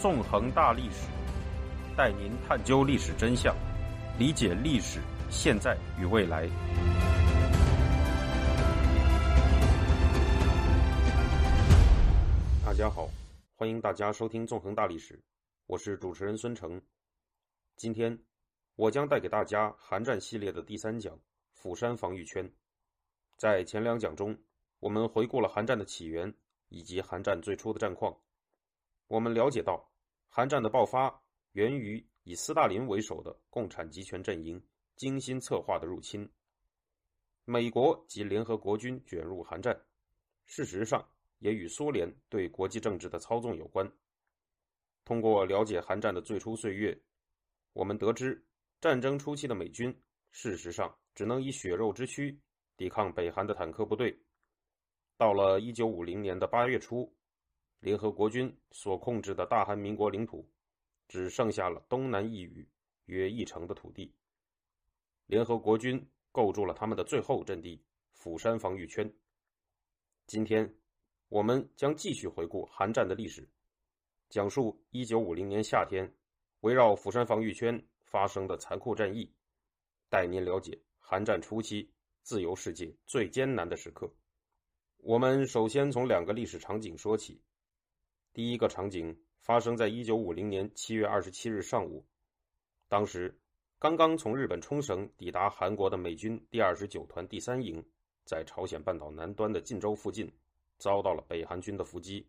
纵横大历史，带您探究历史真相，理解历史现在与未来。大家好，欢迎大家收听《纵横大历史》，我是主持人孙成。今天我将带给大家韩战系列的第三讲——釜山防御圈。在前两讲中，我们回顾了韩战的起源以及韩战最初的战况。我们了解到，韩战的爆发源于以斯大林为首的共产集权阵营精心策划的入侵。美国及联合国军卷入韩战，事实上也与苏联对国际政治的操纵有关。通过了解韩战的最初岁月，我们得知，战争初期的美军事实上只能以血肉之躯抵抗北韩的坦克部队。到了1950年的8月初。联合国军所控制的大韩民国领土，只剩下了东南一隅约一成的土地。联合国军构筑了他们的最后阵地——釜山防御圈。今天，我们将继续回顾韩战的历史，讲述1950年夏天围绕釜山防御圈发生的残酷战役，带您了解韩战初期自由世界最艰难的时刻。我们首先从两个历史场景说起。第一个场景发生在一九五零年七月二十七日上午，当时刚刚从日本冲绳抵达韩国的美军第二十九团第三营，在朝鲜半岛南端的晋州附近遭到了北韩军的伏击。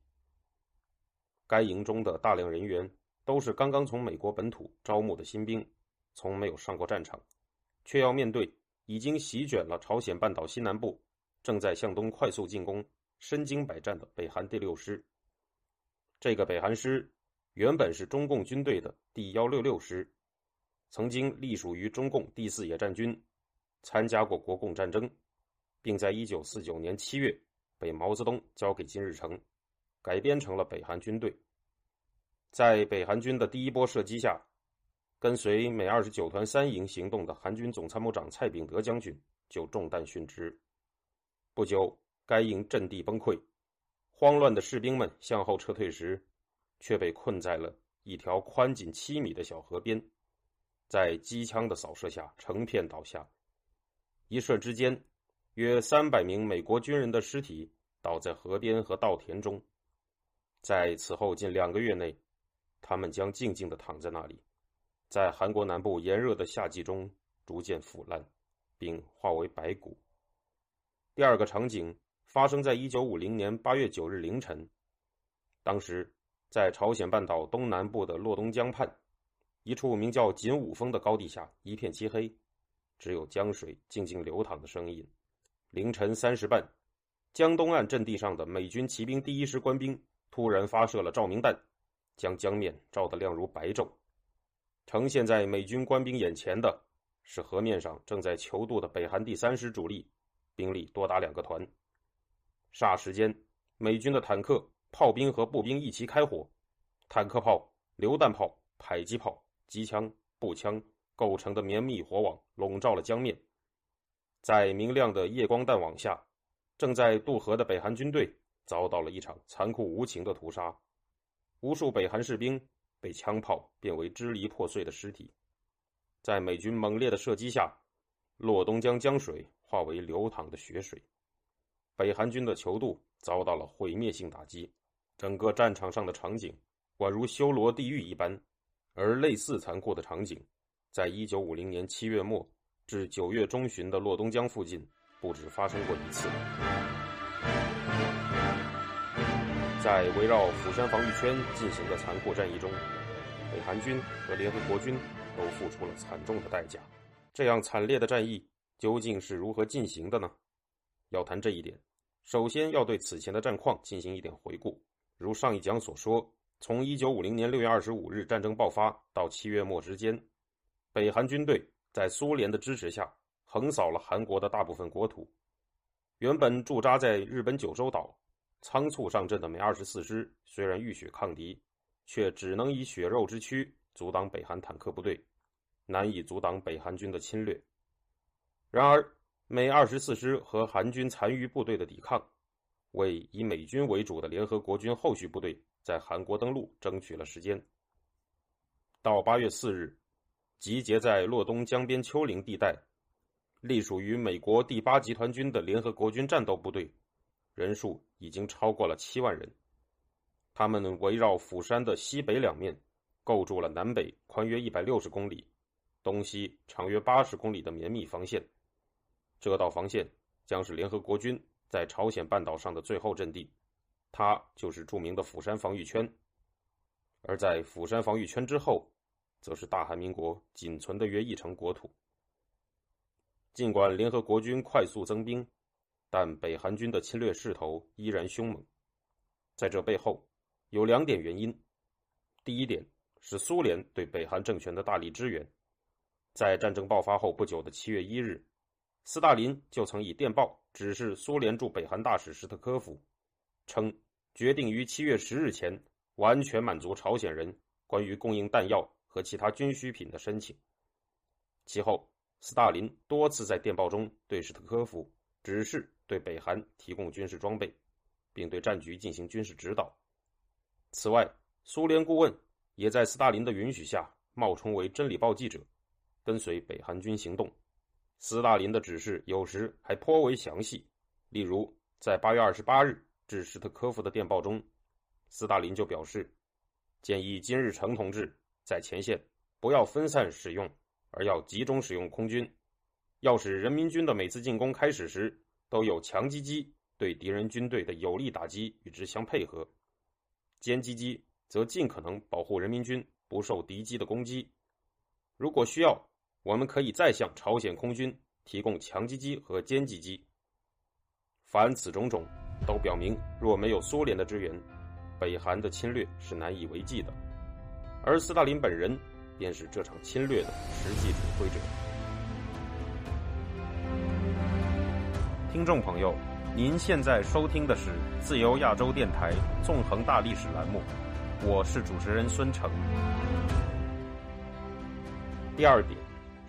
该营中的大量人员都是刚刚从美国本土招募的新兵，从没有上过战场，却要面对已经席卷了朝鲜半岛西南部、正在向东快速进攻、身经百战的北韩第六师。这个北韩师原本是中共军队的第幺六六师，曾经隶属于中共第四野战军，参加过国共战争，并在一九四九年七月被毛泽东交给金日成，改编成了北韩军队。在北韩军的第一波射击下，跟随美二十九团三营行动的韩军总参谋长蔡炳德将军就中弹殉职。不久，该营阵地崩溃。慌乱的士兵们向后撤退时，却被困在了一条宽仅七米的小河边，在机枪的扫射下成片倒下。一瞬之间，约三百名美国军人的尸体倒在河边和稻田中。在此后近两个月内，他们将静静地躺在那里，在韩国南部炎热的夏季中逐渐腐烂，并化为白骨。第二个场景。发生在一九五零年八月九日凌晨，当时在朝鲜半岛东南部的洛东江畔，一处名叫锦武峰的高地下，一片漆黑，只有江水静静流淌的声音。凌晨三时半，江东岸阵地上的美军骑兵第一师官兵突然发射了照明弹，将江面照得亮如白昼。呈现在美军官兵眼前的是河面上正在求渡的北韩第三师主力，兵力多达两个团。霎时间，美军的坦克、炮兵和步兵一齐开火，坦克炮、榴弹炮、迫击炮、机枪、步枪构成的绵密火网笼罩了江面。在明亮的夜光弹网下，正在渡河的北韩军队遭到了一场残酷无情的屠杀，无数北韩士兵被枪炮变为支离破碎的尸体。在美军猛烈的射击下，洛东江江水化为流淌的血水。北韩军的求渡遭到了毁灭性打击，整个战场上的场景宛如修罗地狱一般。而类似残酷的场景，在一九五零年七月末至九月中旬的洛东江附近不止发生过一次。在围绕釜山防御圈进行的残酷战役中，北韩军和联合国军都付出了惨重的代价。这样惨烈的战役究竟是如何进行的呢？要谈这一点。首先要对此前的战况进行一点回顾。如上一讲所说，从1950年6月25日战争爆发到7月末之间，北韩军队在苏联的支持下横扫了韩国的大部分国土。原本驻扎在日本九州岛、仓促上阵的美二十四师，虽然浴血抗敌，却只能以血肉之躯阻挡北韩坦克部队，难以阻挡北韩军的侵略。然而，美二十四师和韩军残余部队的抵抗，为以美军为主的联合国军后续部队在韩国登陆争取了时间。到八月四日，集结在洛东江边丘陵地带，隶属于美国第八集团军的联合国军战斗部队，人数已经超过了七万人。他们围绕釜山的西北两面，构筑了南北宽约一百六十公里、东西长约八十公里的绵密防线。这道防线将是联合国军在朝鲜半岛上的最后阵地，它就是著名的釜山防御圈。而在釜山防御圈之后，则是大韩民国仅存的约一成国土。尽管联合国军快速增兵，但北韩军的侵略势头依然凶猛。在这背后，有两点原因：第一点是苏联对北韩政权的大力支援。在战争爆发后不久的七月一日。斯大林就曾以电报指示苏联驻北韩大使史特科夫，称决定于七月十日前完全满足朝鲜人关于供应弹药和其他军需品的申请。其后，斯大林多次在电报中对史特科夫指示对北韩提供军事装备，并对战局进行军事指导。此外，苏联顾问也在斯大林的允许下冒充为《真理报》记者，跟随北韩军行动。斯大林的指示有时还颇为详细，例如在八月二十八日致史特科夫的电报中，斯大林就表示，建议金日成同志在前线不要分散使用，而要集中使用空军，要使人民军的每次进攻开始时都有强击机对敌人军队的有力打击与之相配合，歼击机则尽可能保护人民军不受敌机的攻击，如果需要。我们可以再向朝鲜空军提供强击机和歼击机。凡此种种，都表明若没有苏联的支援，北韩的侵略是难以为继的。而斯大林本人便是这场侵略的实际指挥者。听众朋友，您现在收听的是自由亚洲电台纵横大历史栏目，我是主持人孙成。第二点。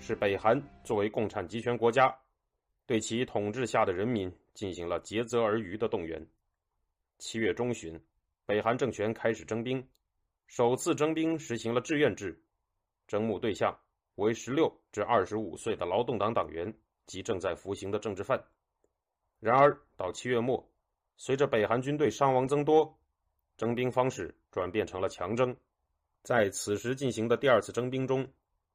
是北韩作为共产集权国家，对其统治下的人民进行了竭泽而渔的动员。七月中旬，北韩政权开始征兵，首次征兵实行了志愿制，征募对象为十六至二十五岁的劳动党党员及正在服刑的政治犯。然而，到七月末，随着北韩军队伤亡增多，征兵方式转变成了强征。在此时进行的第二次征兵中，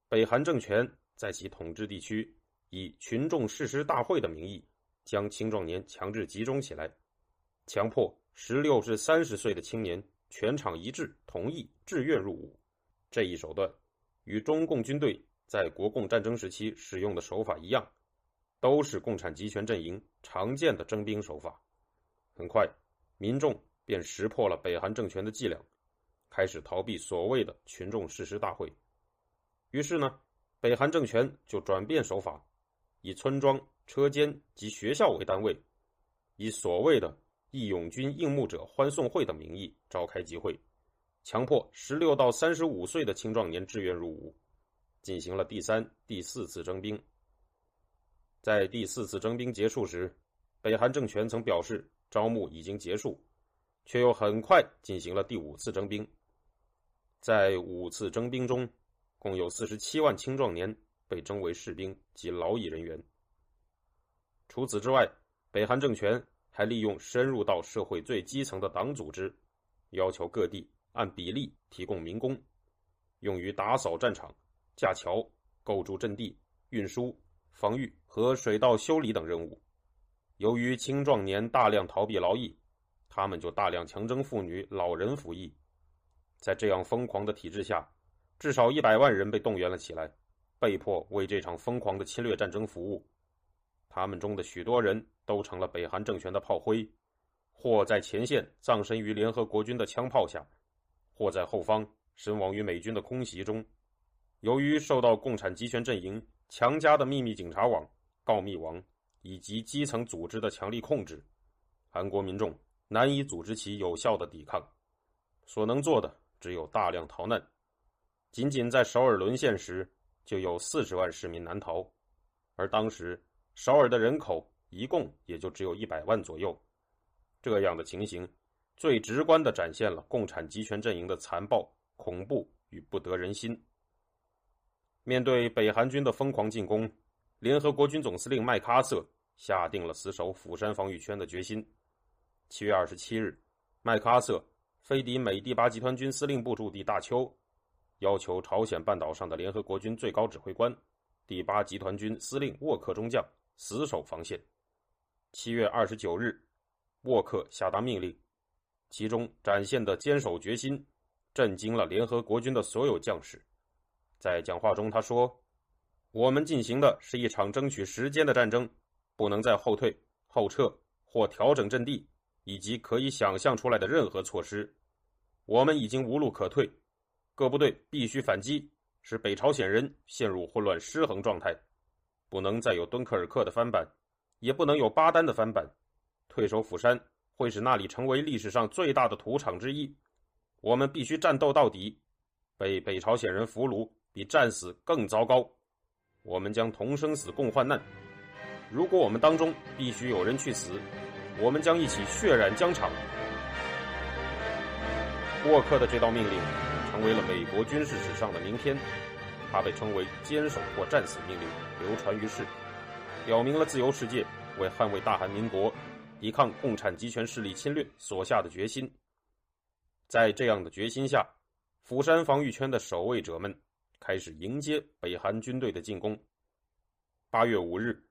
北韩政权。在其统治地区，以群众誓师大会的名义，将青壮年强制集中起来，强迫十六至三十岁的青年全场一致同意志愿入伍。这一手段与中共军队在国共战争时期使用的手法一样，都是共产集权阵营常见的征兵手法。很快，民众便识破了北韩政权的伎俩，开始逃避所谓的群众誓师大会。于是呢？北韩政权就转变手法，以村庄、车间及学校为单位，以所谓的“义勇军应募者欢送会”的名义召开集会，强迫十六到三十五岁的青壮年志愿入伍，进行了第三、第四次征兵。在第四次征兵结束时，北韩政权曾表示招募已经结束，却又很快进行了第五次征兵。在五次征兵中，共有四十七万青壮年被征为士兵及劳役人员。除此之外，北韩政权还利用深入到社会最基层的党组织，要求各地按比例提供民工，用于打扫战场、架桥、构筑阵地、运输、防御和水道修理等任务。由于青壮年大量逃避劳役，他们就大量强征妇女、老人服役。在这样疯狂的体制下，至少一百万人被动员了起来，被迫为这场疯狂的侵略战争服务。他们中的许多人都成了北韩政权的炮灰，或在前线葬身于联合国军的枪炮下，或在后方身亡于美军的空袭中。由于受到共产集权阵营强加的秘密警察网、告密网以及基层组织的强力控制，韩国民众难以组织起有效的抵抗，所能做的只有大量逃难。仅仅在首尔沦陷时，就有四十万市民难逃，而当时首尔的人口一共也就只有一百万左右。这样的情形，最直观地展现了共产集权阵营的残暴、恐怖与不得人心。面对北韩军的疯狂进攻，联合国军总司令麦克阿瑟下定了死守釜山防御圈的决心。七月二十七日，麦克阿瑟飞抵美第八集团军司令部驻地大邱，要求朝鲜半岛上的联合国军最高指挥官、第八集团军司令沃克中将死守防线。七月二十九日，沃克下达命令，其中展现的坚守决心，震惊了联合国军的所有将士。在讲话中，他说：“我们进行的是一场争取时间的战争，不能再后退、后撤或调整阵地，以及可以想象出来的任何措施。我们已经无路可退，各部队必须反击，使北朝鲜人陷入混乱失衡状态。不能再有敦刻尔克的翻版，也不能有巴丹的翻版。退守釜山会使那里成为历史上最大的土场之一。我们必须战斗到底，被北朝鲜人俘虏。”比战死更糟糕，我们将同生死共患难。如果我们当中必须有人去死，我们将一起血染疆场。沃克的这道命令成为了美国军事史上的名篇，它被称为“坚守或战死命令”，流传于世，表明了自由世界为捍卫大韩民国、抵抗共产集权势力侵略所下的决心。在这样的决心下，釜山防御圈的守卫者们。开始迎接北韩军队的进攻。八月五日，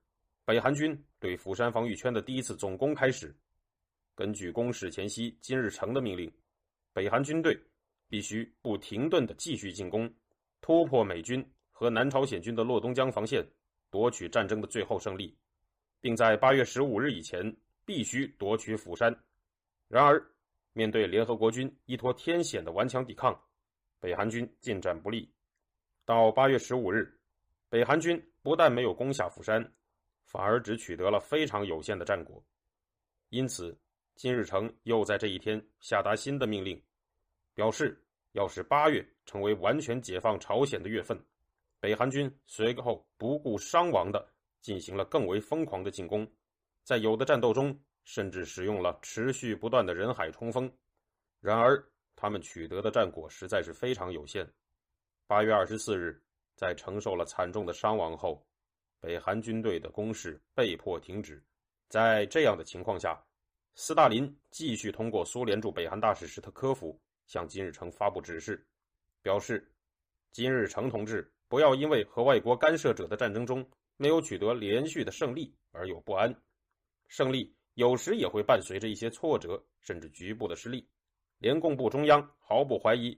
北韩军对釜山防御圈的第一次总攻开始。根据攻势前夕金日成的命令，北韩军队必须不停顿地继续进攻，突破美军和南朝鲜军的洛东江防线，夺取战争的最后胜利，并在八月十五日以前必须夺取釜山。然而，面对联合国军依托天险的顽强抵抗，北韩军进展不利。到八月十五日，北韩军不但没有攻下釜山，反而只取得了非常有限的战果。因此，金日成又在这一天下达新的命令，表示要使八月成为完全解放朝鲜的月份。北韩军随后不顾伤亡的进行了更为疯狂的进攻，在有的战斗中甚至使用了持续不断的人海冲锋。然而，他们取得的战果实在是非常有限。八月二十四日，在承受了惨重的伤亡后，北韩军队的攻势被迫停止。在这样的情况下，斯大林继续通过苏联驻北韩大使史特科夫向金日成发布指示，表示：金日成同志不要因为和外国干涉者的战争中没有取得连续的胜利而有不安。胜利有时也会伴随着一些挫折，甚至局部的失利。联共部中央毫不怀疑，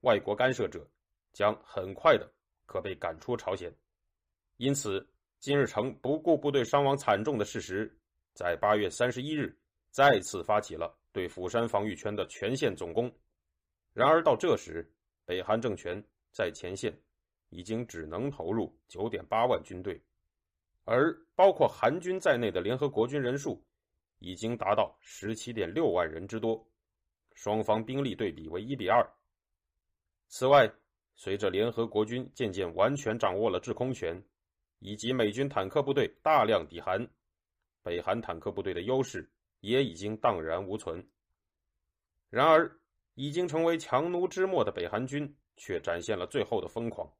外国干涉者。将很快的可被赶出朝鲜，因此金日成不顾部队伤亡惨重的事实，在八月三十一日再次发起了对釜山防御圈的全线总攻。然而到这时，北韩政权在前线已经只能投入九点八万军队，而包括韩军在内的联合国军人数已经达到十七点六万人之多，双方兵力对比为一比二。此外，随着联合国军渐渐完全掌握了制空权，以及美军坦克部队大量抵韩，北韩坦克部队的优势也已经荡然无存。然而，已经成为强弩之末的北韩军却展现了最后的疯狂。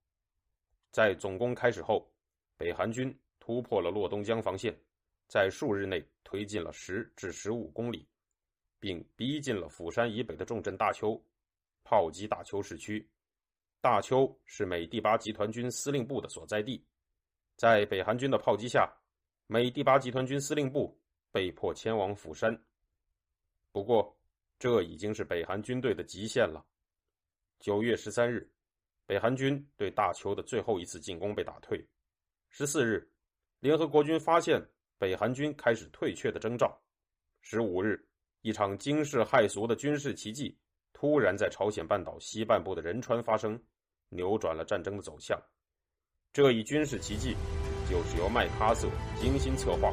在总攻开始后，北韩军突破了洛东江防线，在数日内推进了十至十五公里，并逼近了釜山以北的重镇大邱，炮击大邱市区。大邱是美第八集团军司令部的所在地，在北韩军的炮击下，美第八集团军司令部被迫迁往釜山。不过，这已经是北韩军队的极限了。九月十三日，北韩军对大邱的最后一次进攻被打退。十四日，联合国军发现北韩军开始退却的征兆。十五日，一场惊世骇俗的军事奇迹突然在朝鲜半岛西半部的仁川发生。扭转了战争的走向，这一军事奇迹，就是由麦克阿瑟精心策划，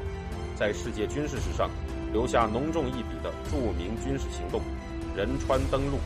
在世界军事史上留下浓重一笔的著名军事行动——仁川登陆。